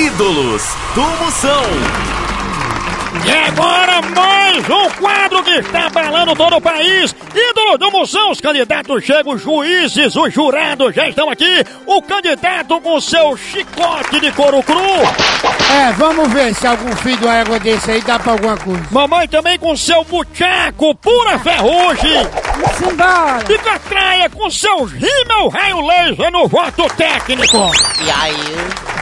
Ídolos do Moção. E agora mais um quadro que está abalando todo o país. Ídolo do Moção, os candidatos chegam, os juízes, os jurados já estão aqui. O candidato com seu chicote de couro cru. É, vamos ver se algum filho de uma égua desse aí dá pra alguma coisa. Mamãe também com seu buchaco, pura ferrugem. Simbora! E Catraia com seus rímel raio laser no voto técnico. E aí?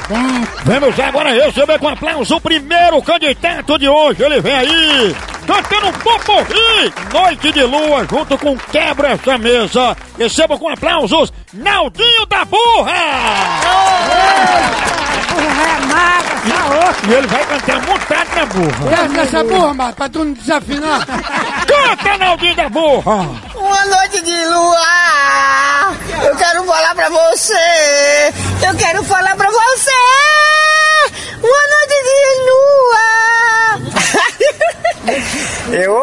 Vamos agora receber com aplauso o primeiro candidato de hoje. Ele vem aí, cantando um poporri, Noite de Lua, junto com Quebra essa Mesa. Receba com aplausos Naldinho da Burra! É! E ele vai cantar montado na burra. Desce essa burra, mas pra tu não desafinar. Canta, Naldinho da Burra! Uma noite de lua, eu quero falar pra você, eu quero falar pra você, uma noite de lua. eu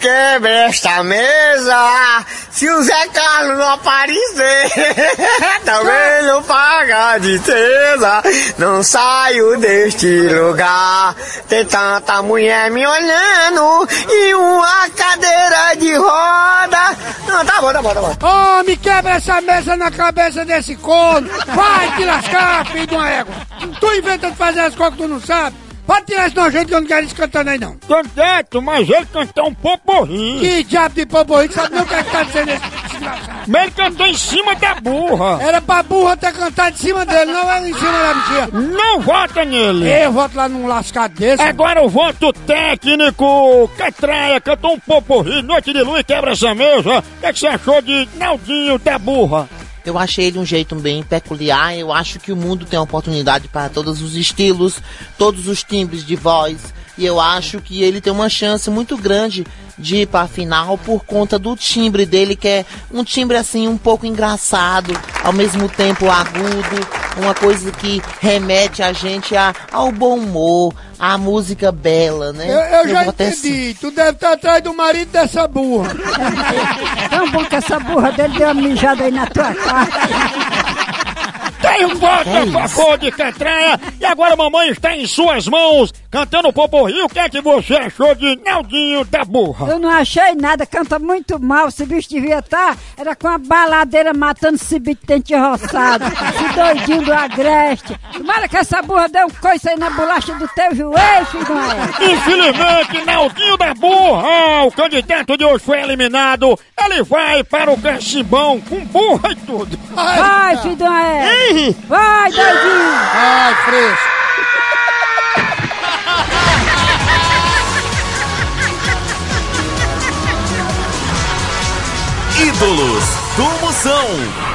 hoje quebro esta mesa, se o Zé Carlos não aparecer, também não paga de tesa, não saio deste lugar, tem tanta mulher me olhando, e uma cadeira de roda, não, tá bom, tá bom, tá bom. Ô, me quebra essa mesa na cabeça desse corno. Vai te lascar, filho de uma égua. Tu inventa de fazer as coisas que tu não sabe. Pode tirar esse nojento que eu não quero isso cantando aí, não. Candidato, mas ele cantou um poporri. Que diabo de poborri que sabe nem o que é que tá dizendo esse desgraçado. Mas ele cantou em cima da burra. Era pra burra ter cantado em cima dele, não era em cima da bichinha. Não vota nele. Eu voto lá num lascado desse. Agora o voto técnico. Catraia cantou um poporri, noite de lua e quebra essa mesa. O que, é que você achou de Naldinho da Burra? Eu achei ele um jeito bem peculiar. Eu acho que o mundo tem oportunidade para todos os estilos, todos os timbres de voz. E eu acho que ele tem uma chance muito grande de ir para a final por conta do timbre dele, que é um timbre assim um pouco engraçado, ao mesmo tempo agudo, uma coisa que remete a gente a, ao bom humor, à música bela, né? Eu, eu já é assim. entendi. Tu deve estar atrás do marido dessa burra. Bom que essa burra dele deu uma mijada aí na tua cara. Um voto a favor de Catraia. E agora a mamãe está em suas mãos, cantando poporri. O que é que você achou de Naldinho da Burra? Eu não achei nada, canta muito mal. Esse bicho devia estar, era com a baladeira matando esse bicho dente roçado. Esse doidinho do agreste. Tomara que essa burra dê um coice aí na bolacha do teu joelho, filho égua. Infelizmente, Naldinho da Burra, o candidato de hoje foi eliminado. Ele vai para o Cacimbão com burra e tudo. Vai, filho de uma Vai, doidinho. Ai, fresco. Ídolos do Moção.